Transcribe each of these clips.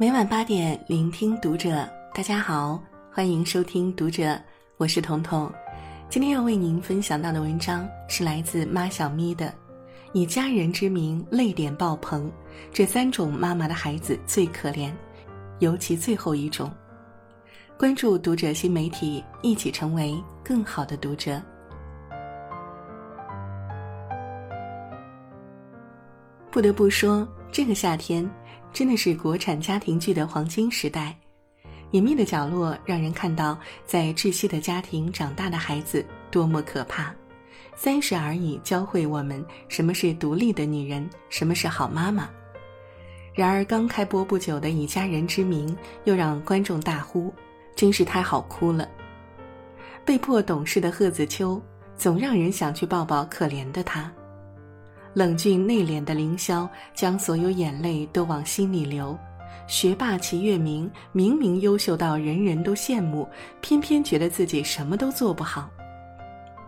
每晚八点，聆听读者。大家好，欢迎收听读者，我是彤彤。今天要为您分享到的文章是来自妈小咪的《以家人之名泪点爆棚》，这三种妈妈的孩子最可怜，尤其最后一种。关注读者新媒体，一起成为更好的读者。不得不说，这个夏天真的是国产家庭剧的黄金时代。隐秘的角落让人看到，在窒息的家庭长大的孩子多么可怕。三十而已，教会我们什么是独立的女人，什么是好妈妈。然而，刚开播不久的《以家人之名》又让观众大呼：“真是太好哭了！”被迫懂事的贺子秋，总让人想去抱抱可怜的他。冷峻内敛的凌霄，将所有眼泪都往心里流。学霸齐月明明明优秀到人人都羡慕，偏偏觉得自己什么都做不好。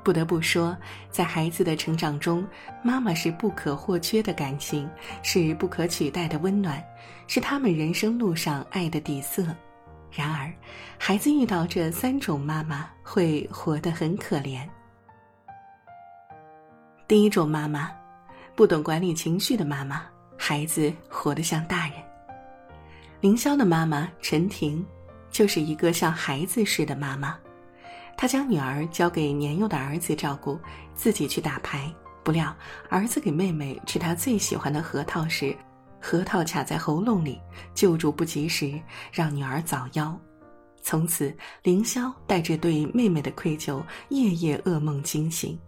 不得不说，在孩子的成长中，妈妈是不可或缺的感情，是不可取代的温暖，是他们人生路上爱的底色。然而，孩子遇到这三种妈妈，会活得很可怜。第一种妈妈。不懂管理情绪的妈妈，孩子活得像大人。凌霄的妈妈陈婷，就是一个像孩子似的妈妈。她将女儿交给年幼的儿子照顾，自己去打牌。不料儿子给妹妹吃她最喜欢的核桃时，核桃卡在喉咙里，救助不及时，让女儿早夭。从此，凌霄带着对妹妹的愧疚，夜夜噩梦惊醒。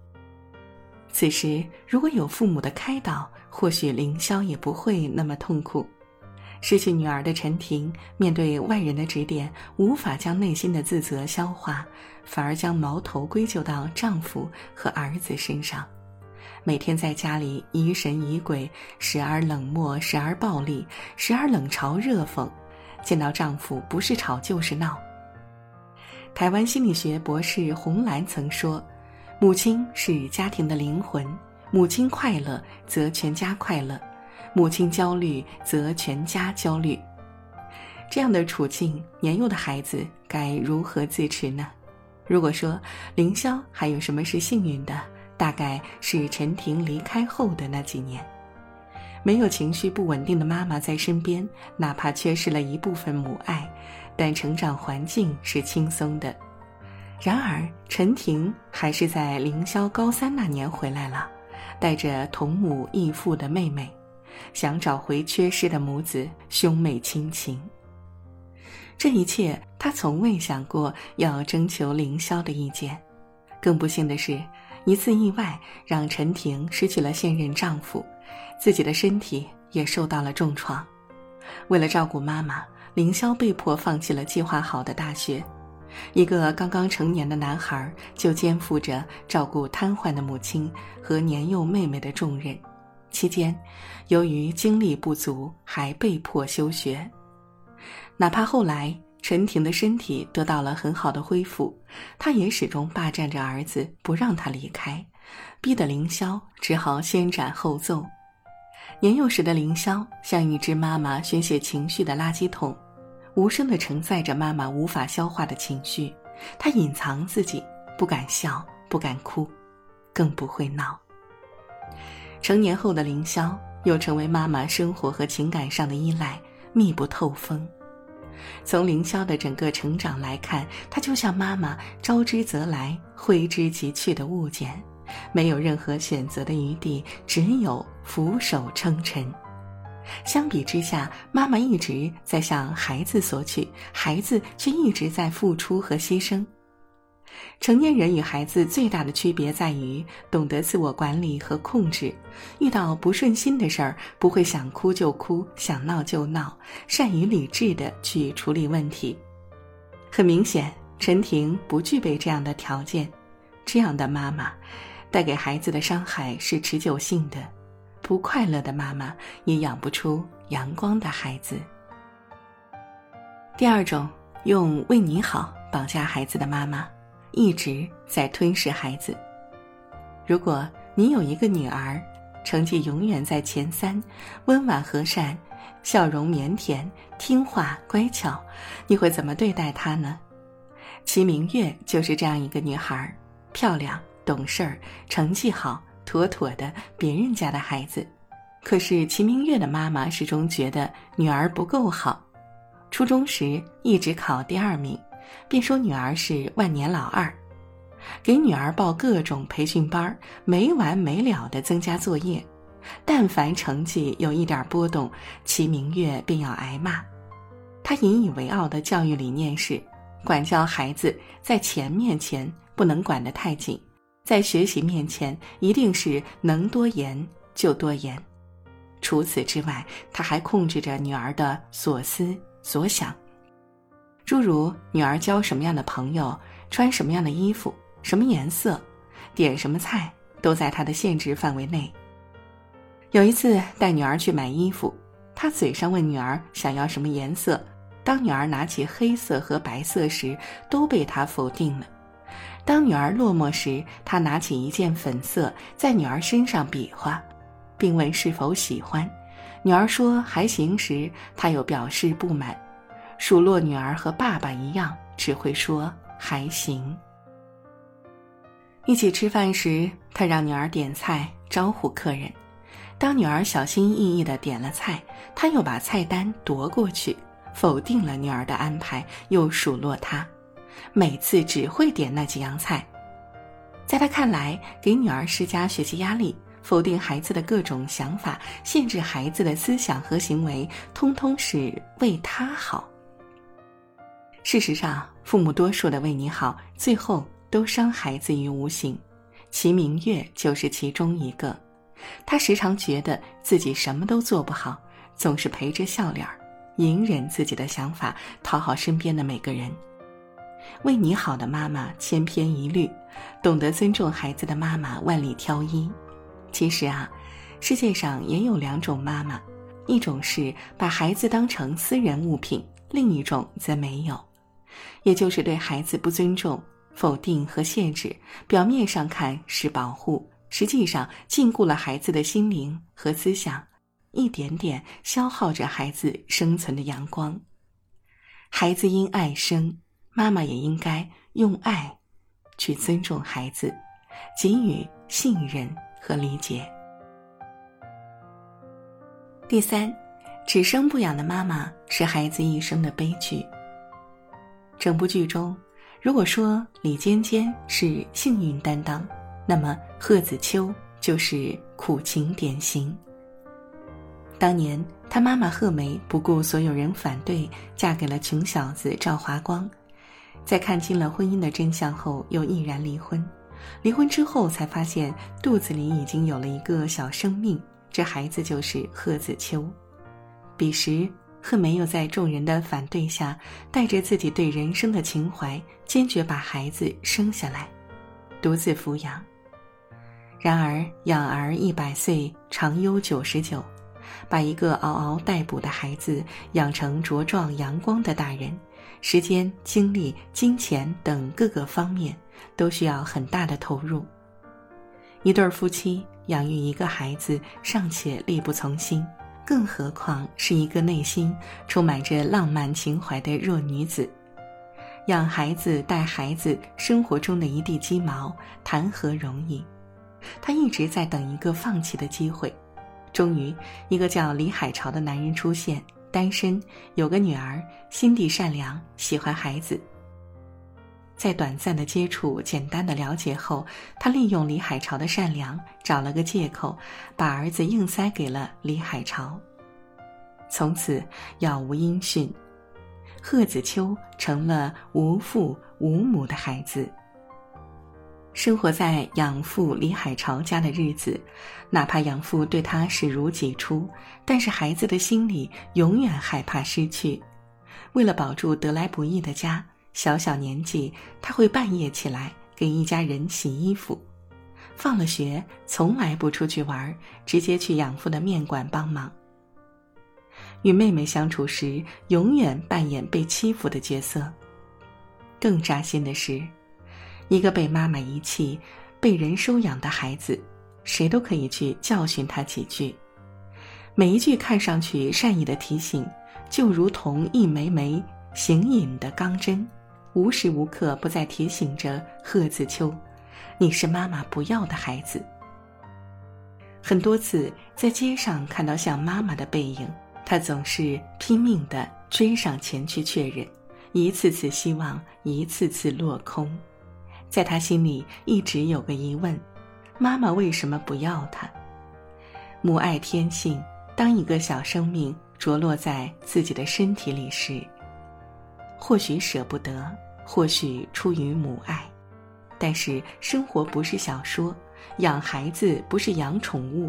此时，如果有父母的开导，或许凌霄也不会那么痛苦。失去女儿的陈婷，面对外人的指点，无法将内心的自责消化，反而将矛头归咎到丈夫和儿子身上。每天在家里疑神疑鬼，时而冷漠，时而暴力，时而冷嘲热讽。见到丈夫，不是吵就是闹。台湾心理学博士洪兰曾说。母亲是家庭的灵魂，母亲快乐则全家快乐，母亲焦虑则全家焦虑。这样的处境，年幼的孩子该如何自持呢？如果说凌霄还有什么是幸运的，大概是陈婷离开后的那几年，没有情绪不稳定的妈妈在身边，哪怕缺失了一部分母爱，但成长环境是轻松的。然而，陈婷还是在凌霄高三那年回来了，带着同母异父的妹妹，想找回缺失的母子兄妹亲情。这一切，她从未想过要征求凌霄的意见。更不幸的是，一次意外让陈婷失去了现任丈夫，自己的身体也受到了重创。为了照顾妈妈，凌霄被迫放弃了计划好的大学。一个刚刚成年的男孩就肩负着照顾瘫痪的母亲和年幼妹妹的重任，期间，由于精力不足，还被迫休学。哪怕后来陈婷的身体得到了很好的恢复，她也始终霸占着儿子，不让他离开，逼得凌霄只好先斩后奏。年幼时的凌霄像一只妈妈宣泄情绪的垃圾桶。无声地承载着妈妈无法消化的情绪，她隐藏自己，不敢笑，不敢哭，更不会闹。成年后的凌霄又成为妈妈生活和情感上的依赖，密不透风。从凌霄的整个成长来看，他就像妈妈招之则来，挥之即去的物件，没有任何选择的余地，只有俯首称臣。相比之下，妈妈一直在向孩子索取，孩子却一直在付出和牺牲。成年人与孩子最大的区别在于懂得自我管理和控制，遇到不顺心的事儿不会想哭就哭，想闹就闹，善于理智的去处理问题。很明显，陈婷不具备这样的条件，这样的妈妈，带给孩子的伤害是持久性的。不快乐的妈妈也养不出阳光的孩子。第二种，用为你好绑架孩子的妈妈，一直在吞噬孩子。如果你有一个女儿，成绩永远在前三，温婉和善，笑容腼腆、听话乖巧，你会怎么对待她呢？齐明月就是这样一个女孩，漂亮、懂事儿、成绩好，妥妥的别人家的孩子。可是齐明月的妈妈始终觉得女儿不够好，初中时一直考第二名，便说女儿是万年老二，给女儿报各种培训班，没完没了的增加作业。但凡成绩有一点波动，齐明月便要挨骂。他引以为傲的教育理念是：管教孩子在钱面前不能管得太紧，在学习面前一定是能多严就多严。除此之外，他还控制着女儿的所思所想，诸如女儿交什么样的朋友、穿什么样的衣服、什么颜色、点什么菜，都在他的限制范围内。有一次带女儿去买衣服，他嘴上问女儿想要什么颜色，当女儿拿起黑色和白色时，都被他否定了。当女儿落寞时，他拿起一件粉色在女儿身上比划。并问是否喜欢，女儿说还行时，他又表示不满。数落女儿和爸爸一样，只会说还行。一起吃饭时，他让女儿点菜招呼客人。当女儿小心翼翼的点了菜，他又把菜单夺过去，否定了女儿的安排，又数落她，每次只会点那几样菜。在他看来，给女儿施加学习压力。否定孩子的各种想法，限制孩子的思想和行为，通通是为他好。事实上，父母多数的为你好，最后都伤孩子于无形。齐明月就是其中一个。他时常觉得自己什么都做不好，总是陪着笑脸儿，隐忍自己的想法，讨好身边的每个人。为你好的妈妈千篇一律，懂得尊重孩子的妈妈万里挑一。其实啊，世界上也有两种妈妈，一种是把孩子当成私人物品，另一种则没有，也就是对孩子不尊重、否定和限制。表面上看是保护，实际上禁锢了孩子的心灵和思想，一点点消耗着孩子生存的阳光。孩子因爱生，妈妈也应该用爱去尊重孩子，给予信任。和理解。第三，只生不养的妈妈是孩子一生的悲剧。整部剧中，如果说李尖尖是幸运担当，那么贺子秋就是苦情典型。当年他妈妈贺梅不顾所有人反对，嫁给了穷小子赵华光，在看清了婚姻的真相后，又毅然离婚。离婚之后，才发现肚子里已经有了一个小生命，这孩子就是贺子秋。彼时，贺梅又在众人的反对下，带着自己对人生的情怀，坚决把孩子生下来，独自抚养。然而，养儿一百岁，长忧九十九，把一个嗷嗷待哺的孩子养成茁壮阳光的大人，时间、精力、金钱等各个方面。都需要很大的投入。一对夫妻养育一个孩子尚且力不从心，更何况是一个内心充满着浪漫情怀的弱女子？养孩子、带孩子，生活中的一地鸡毛，谈何容易？她一直在等一个放弃的机会。终于，一个叫李海潮的男人出现，单身，有个女儿，心地善良，喜欢孩子。在短暂的接触、简单的了解后，他利用李海潮的善良，找了个借口，把儿子硬塞给了李海潮。从此杳无音讯，贺子秋成了无父无母的孩子。生活在养父李海潮家的日子，哪怕养父对他视如己出，但是孩子的心里永远害怕失去。为了保住得来不易的家。小小年纪，他会半夜起来给一家人洗衣服；放了学，从来不出去玩，直接去养父的面馆帮忙。与妹妹相处时，永远扮演被欺负的角色。更扎心的是，一个被妈妈遗弃、被人收养的孩子，谁都可以去教训他几句。每一句看上去善意的提醒，就如同一枚枚形影的钢针，无时无刻不在提醒着贺子秋：“你是妈妈不要的孩子。”很多次在街上看到像妈妈的背影，他总是拼命的追上前去确认，一次次希望，一次次落空。在他心里一直有个疑问：妈妈为什么不要他？母爱天性，当一个小生命着落在自己的身体里时，或许舍不得，或许出于母爱，但是生活不是小说。养孩子不是养宠物，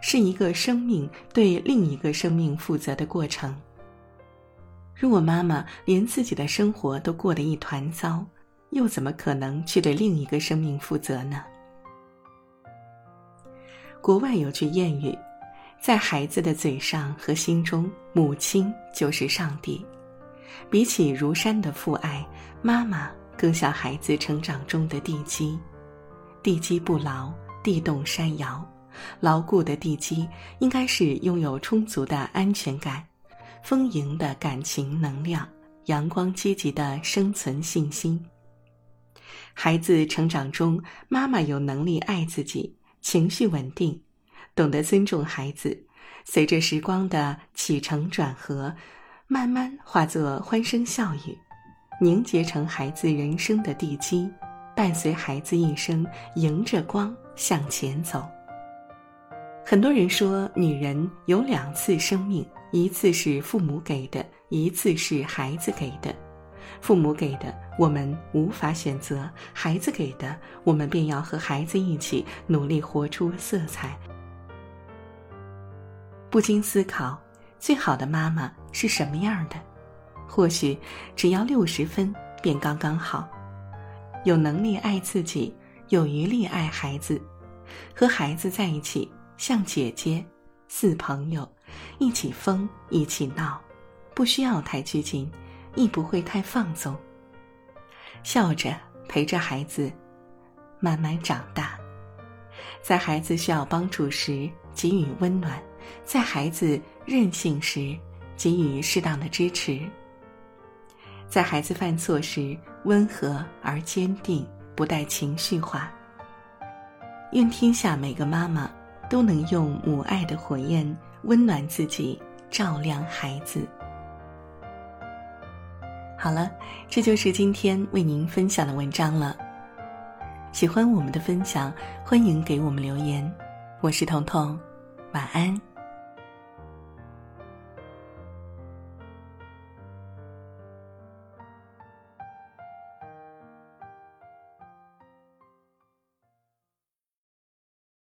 是一个生命对另一个生命负责的过程。如果妈妈连自己的生活都过得一团糟，又怎么可能去对另一个生命负责呢？国外有句谚语，在孩子的嘴上和心中，母亲就是上帝。比起如山的父爱，妈妈更像孩子成长中的地基。地基不牢，地动山摇。牢固的地基应该是拥有充足的安全感、丰盈的感情能量、阳光积极的生存信心。孩子成长中，妈妈有能力爱自己，情绪稳定，懂得尊重孩子。随着时光的起承转合，慢慢化作欢声笑语，凝结成孩子人生的地基。伴随孩子一生，迎着光向前走。很多人说，女人有两次生命，一次是父母给的，一次是孩子给的。父母给的，我们无法选择；孩子给的，我们便要和孩子一起努力活出色彩。不禁思考，最好的妈妈是什么样的？或许只要六十分，便刚刚好。有能力爱自己，有余力爱孩子，和孩子在一起像姐姐，似朋友，一起疯，一起闹，不需要太拘谨，亦不会太放纵。笑着陪着孩子慢慢长大，在孩子需要帮助时给予温暖，在孩子任性时给予适当的支持。在孩子犯错时，温和而坚定，不带情绪化。愿天下每个妈妈都能用母爱的火焰温暖自己，照亮孩子。好了，这就是今天为您分享的文章了。喜欢我们的分享，欢迎给我们留言。我是彤彤，晚安。